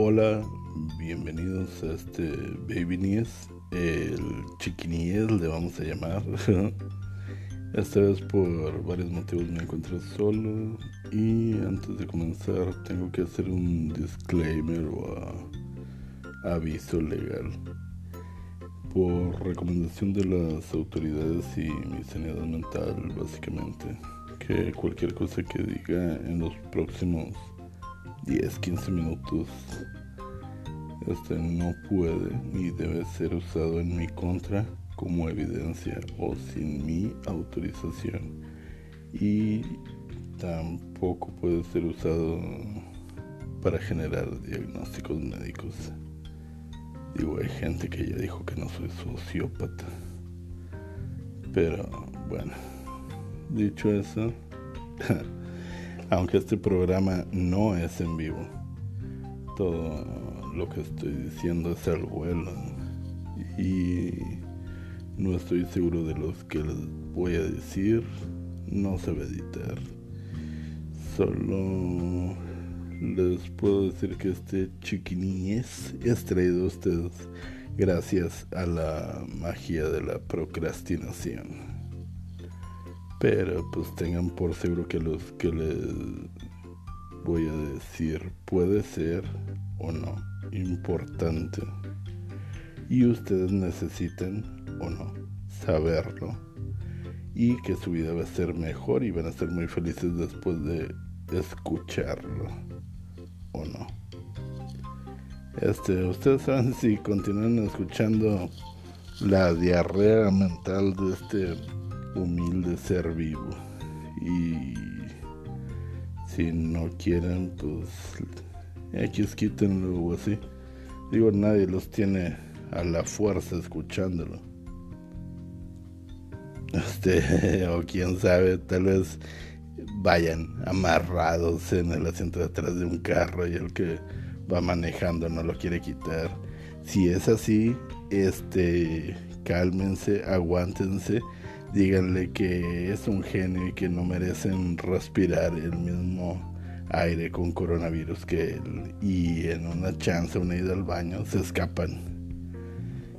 Hola, bienvenidos a este Baby Nies, el Chiquinies le vamos a llamar. Esta vez por varios motivos me encuentro solo y antes de comenzar tengo que hacer un disclaimer o aviso legal. Por recomendación de las autoridades y mi sanidad mental básicamente, que cualquier cosa que diga en los próximos 10, 15 minutos. Este no puede ni debe ser usado en mi contra como evidencia o sin mi autorización. Y tampoco puede ser usado para generar diagnósticos médicos. Digo, hay gente que ya dijo que no soy sociópata. Pero bueno, dicho eso, aunque este programa no es en vivo. Todo lo que estoy diciendo es al vuelo y no estoy seguro de los que les voy a decir. No se va a editar. Solo les puedo decir que este chiquiniñez es traído a ustedes gracias a la magia de la procrastinación. Pero pues tengan por seguro que los que les voy a decir puede ser o no importante. Y ustedes necesitan o no saberlo. Y que su vida va a ser mejor y van a ser muy felices después de escucharlo. ¿O no? Este, ustedes saben si continúan escuchando la diarrea mental de este humilde ser vivo. Y si no quieren, pues X quítenlo o así. Digo, nadie los tiene a la fuerza escuchándolo. Este, o quién sabe, tal vez vayan amarrados en el asiento de atrás de un carro y el que va manejando no lo quiere quitar. Si es así, este, cálmense, aguántense díganle que es un genio y que no merecen respirar el mismo aire con coronavirus que él y en una chance, una ida al baño, se escapan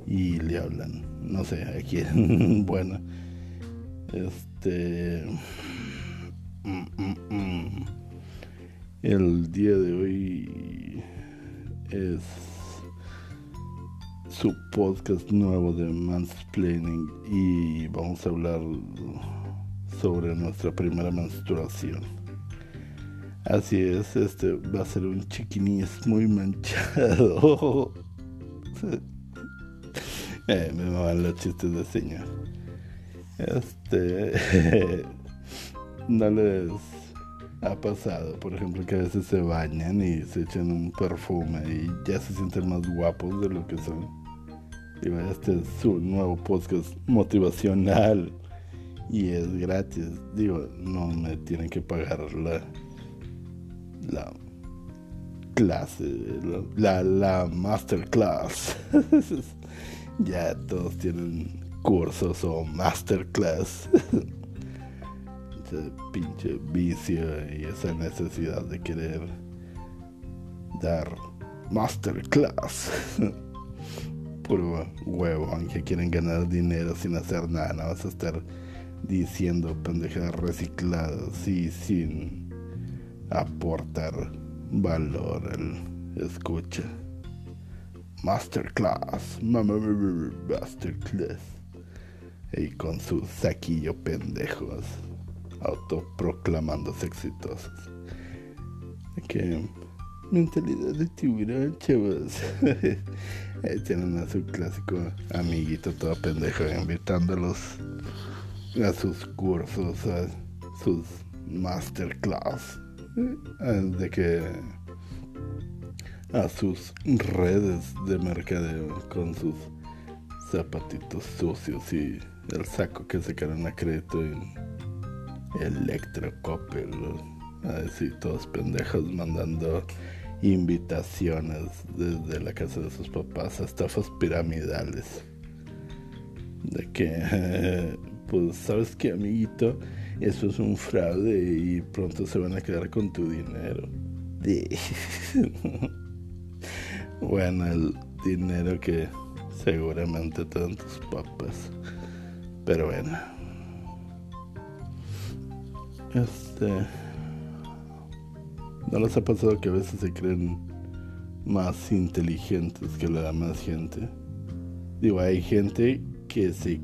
y le hablan. No sé, a quién. bueno, este. Mm, mm, mm. El día de hoy es su podcast nuevo de Mansplaining y vamos a hablar sobre nuestra primera menstruación. Así es, este va a ser un chiquinis muy manchado. eh, me van los chistes de señor. Este no les ha pasado, por ejemplo, que a veces se bañan y se echan un perfume y ya se sienten más guapos de lo que son. Este es su nuevo podcast motivacional y es gratis. Digo, no me tienen que pagar la, la clase, la, la masterclass. ya todos tienen cursos o masterclass. Ese pinche vicio y esa necesidad de querer dar masterclass. puro huevo, aunque quieren ganar dinero sin hacer nada, no vas a estar diciendo pendejadas recicladas y sin aportar valor al escucha. Masterclass, masterclass. Y con su saquillo pendejos, autoproclamándose exitosos. Que mentalidad de tiburón, chavos. Tienen a su clásico amiguito todo pendejo invitándolos a sus cursos, a sus masterclass, eh, de que a sus redes de mercadeo con sus zapatitos sucios y el saco que quedan a crédito en Electrocopel. Así todos pendejos mandando invitaciones desde la casa de sus papás a estafas piramidales. De que, pues, ¿sabes qué, amiguito? Eso es un fraude y pronto se van a quedar con tu dinero. bueno, el dinero que seguramente te dan tus papás. Pero bueno. Este. ¿No les ha pasado que a veces se creen más inteligentes que la demás gente? Digo, hay gente que se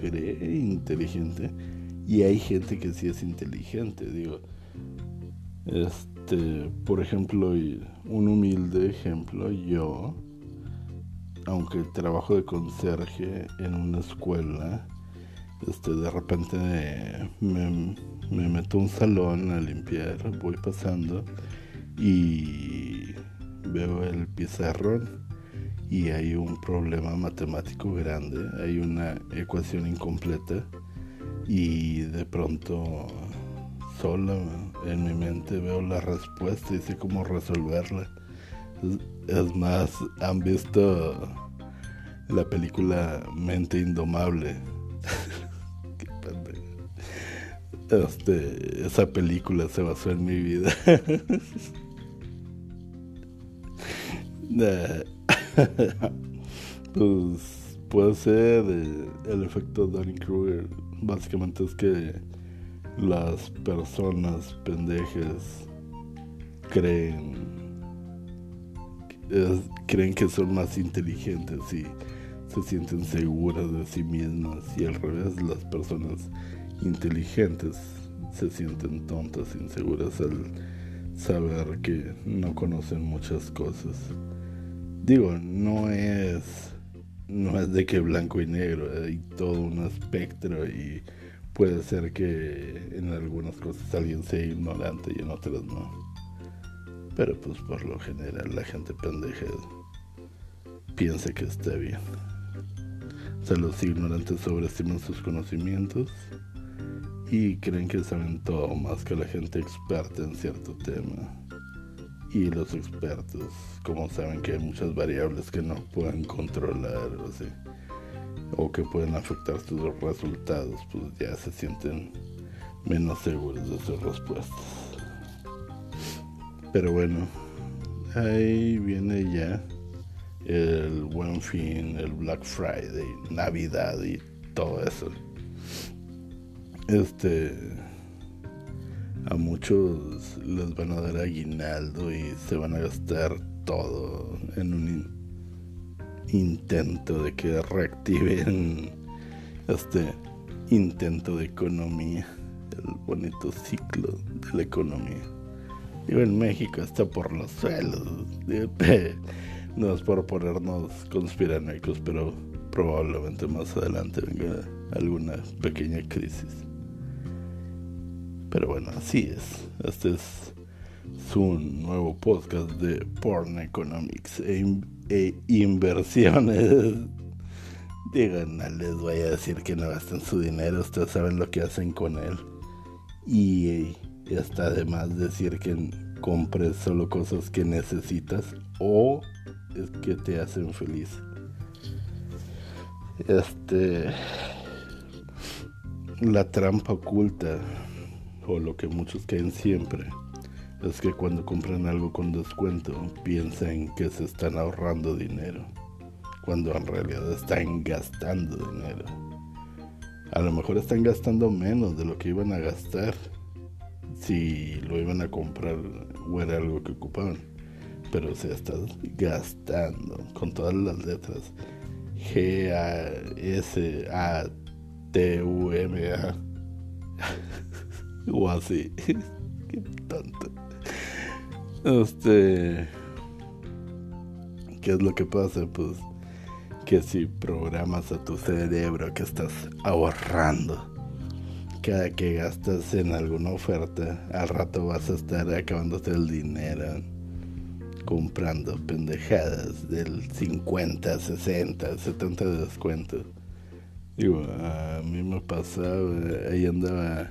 cree inteligente y hay gente que sí es inteligente. Digo, este, por ejemplo, un humilde ejemplo, yo, aunque trabajo de conserje en una escuela, este, de repente me, me meto a un salón a limpiar, voy pasando y veo el pizarrón y hay un problema matemático grande, hay una ecuación incompleta y de pronto sola en mi mente veo la respuesta y sé cómo resolverla. Es más, han visto la película Mente Indomable. Este, esa película se basó en mi vida. pues puede ser el efecto Danny Kruger. Básicamente es que las personas pendejas creen creen que son más inteligentes y se sienten seguras de sí mismas y al revés las personas inteligentes se sienten tontas, inseguras al saber que no conocen muchas cosas. Digo, no es no es de que blanco y negro, hay todo un espectro y puede ser que en algunas cosas alguien sea ignorante y en otras no. Pero pues por lo general la gente pendeja piensa que está bien. O sea, los ignorantes sobreestiman sus conocimientos y creen que saben todo más que la gente experta en cierto tema. Y los expertos, como saben que hay muchas variables que no pueden controlar o, o que pueden afectar sus resultados, pues ya se sienten menos seguros de sus respuestas. Pero bueno, ahí viene ya el buen fin, el Black Friday, Navidad y todo eso. Este a muchos les van a dar aguinaldo y se van a gastar todo en un intento de que reactiven este intento de economía, el bonito ciclo de la economía. Digo, en México está por los suelos. No es por ponernos conspiranoicos, pero probablemente más adelante venga alguna pequeña crisis. Pero bueno, así es. Este es su nuevo podcast de Porn Economics e, e inversiones. Digan, no les voy a decir que no gasten su dinero, ustedes saben lo que hacen con él. Y está además decir que compres solo cosas que necesitas o es que te hacen feliz. Este. La trampa oculta o lo que muchos caen siempre, es que cuando compran algo con descuento piensan que se están ahorrando dinero, cuando en realidad están gastando dinero. A lo mejor están gastando menos de lo que iban a gastar si lo iban a comprar o era algo que ocupaban. Pero se están gastando con todas las letras. G A S A T U M A. o así. Qué tonto. Este. ¿Qué es lo que pasa? Pues que si programas a tu cerebro que estás ahorrando cada que gastas en alguna oferta, al rato vas a estar acabándote el dinero comprando pendejadas del 50, 60, 70 de descuento. Digo, a mí me pasaba, ahí andaba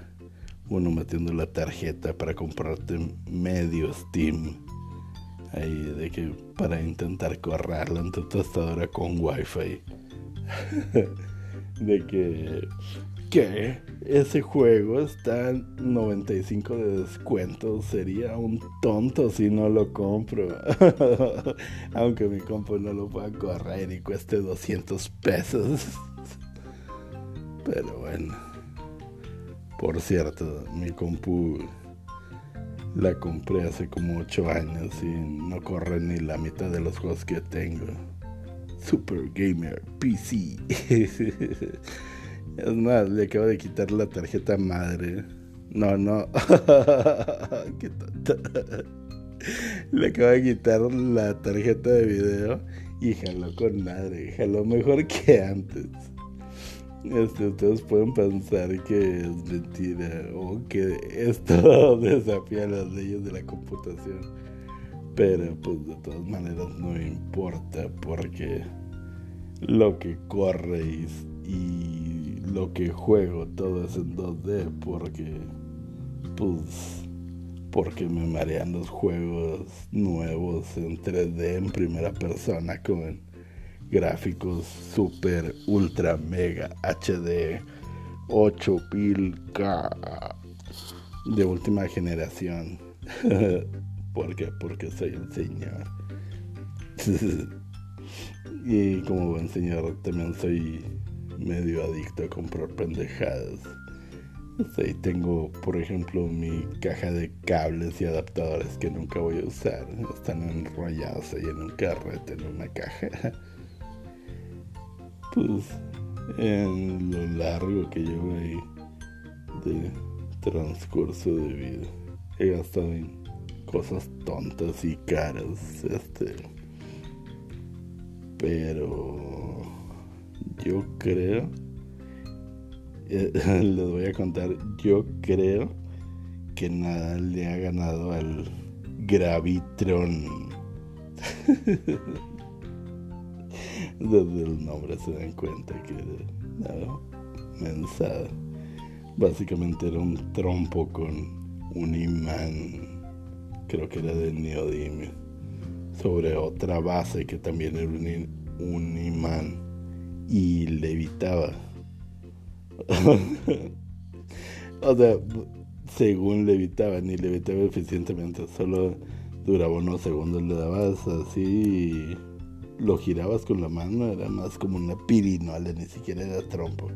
uno metiendo la tarjeta para comprarte medio Steam. Ahí de que para intentar correrlo en tu tostadora con wifi. de que que ese juego está en 95 de descuento. Sería un tonto si no lo compro. Aunque mi compu no lo pueda correr y cueste 200 pesos. Pero bueno. Por cierto, mi compu la compré hace como 8 años y no corre ni la mitad de los juegos que tengo. Super Gamer PC. Es más, le acabo de quitar la tarjeta madre. No, no. Qué tonta. Le acabo de quitar la tarjeta de video y jaló con madre. Jaló mejor que antes. Este, ustedes pueden pensar que es mentira o que esto desafía las leyes de la computación. Pero pues de todas maneras no importa porque lo que corre y lo que juego todo es en 2D porque pues porque me marean los juegos nuevos en 3D en primera persona con gráficos super ultra mega HD 8000K de última generación. ¿Por qué? Porque soy el señor. y como buen señor también soy medio adicto a comprar pendejadas. Sí, tengo, por ejemplo, mi caja de cables y adaptadores que nunca voy a usar. Están enrollados ahí en un carrete, en una caja. Pues, en lo largo que llevo ahí de transcurso de vida, he gastado en cosas tontas y caras. Este. Pero yo creo, les voy a contar, yo creo que nada le ha ganado al Gravitron. Desde el nombre se dan cuenta que era mensada. Básicamente era un trompo con un imán, creo que era de neodimio, sobre otra base que también era un imán y levitaba. o sea, según levitaba, ni levitaba eficientemente, solo duraba unos segundos, le dabas así y lo girabas con la mano, era más como una pirinola, ni siquiera era trompo.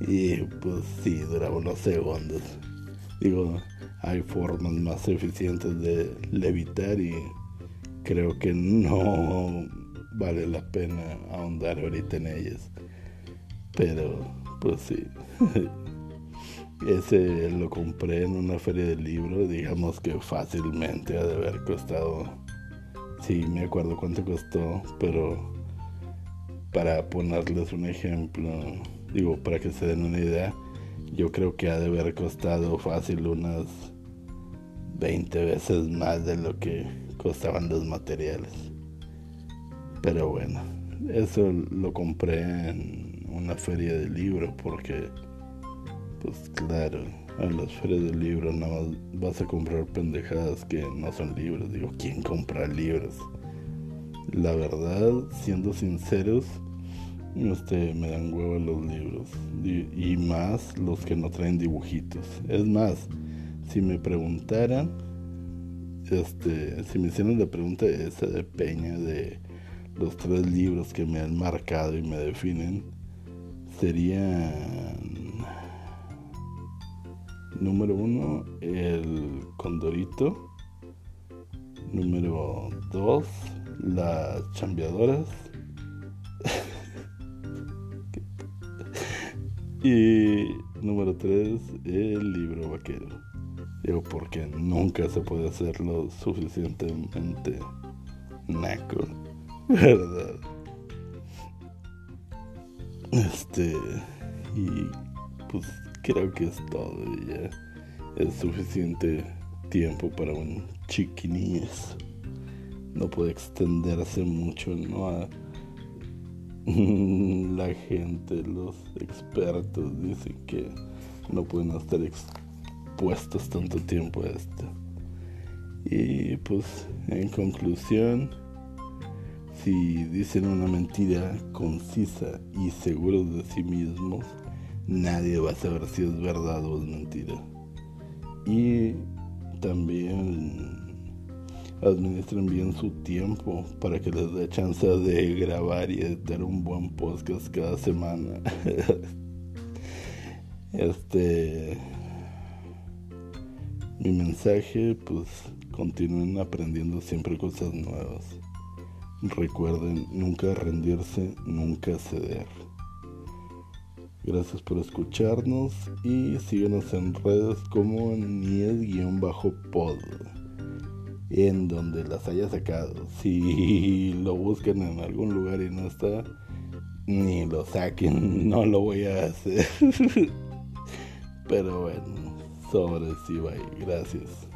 Y pues sí, duraba unos segundos. Digo, hay formas más eficientes de levitar y creo que no vale la pena ahondar ahorita en ellas. Pero, pues sí. Ese lo compré en una feria de libros, digamos que fácilmente ha de haber costado, sí, me acuerdo cuánto costó, pero para ponerles un ejemplo, digo, para que se den una idea, yo creo que ha de haber costado fácil unas 20 veces más de lo que costaban los materiales. Pero bueno, eso lo compré en una feria de libros porque, pues claro, en las ferias de libros nada más vas a comprar pendejadas que no son libros. Digo, ¿quién compra libros? La verdad, siendo sinceros, este, me dan huevo los libros. Y, más los que no traen dibujitos. Es más, si me preguntaran, este, si me hicieran la pregunta esa de Peña de los tres libros que me han marcado y me definen serían número uno el condorito número dos las chambeadoras y número tres el libro vaquero digo porque nunca se puede hacerlo suficientemente naco ¿Verdad? Este. Y pues creo que es todo. Ya es suficiente tiempo para un chiquiníes. No puede extenderse mucho, ¿no? La gente, los expertos dicen que no pueden estar expuestos tanto tiempo a esto. Y pues en conclusión, si dicen una mentira concisa y seguros de sí mismos, nadie va a saber si es verdad o es mentira. Y también administren bien su tiempo para que les dé chance de grabar y editar un buen podcast cada semana. este mi mensaje pues continúen aprendiendo siempre cosas nuevas. Recuerden nunca rendirse, nunca ceder. Gracias por escucharnos y síguenos en redes como Nies-pod en donde las haya sacado. Si lo buscan en algún lugar y no está, ni lo saquen, no lo voy a hacer. Pero bueno, sobre sí, bye. Gracias.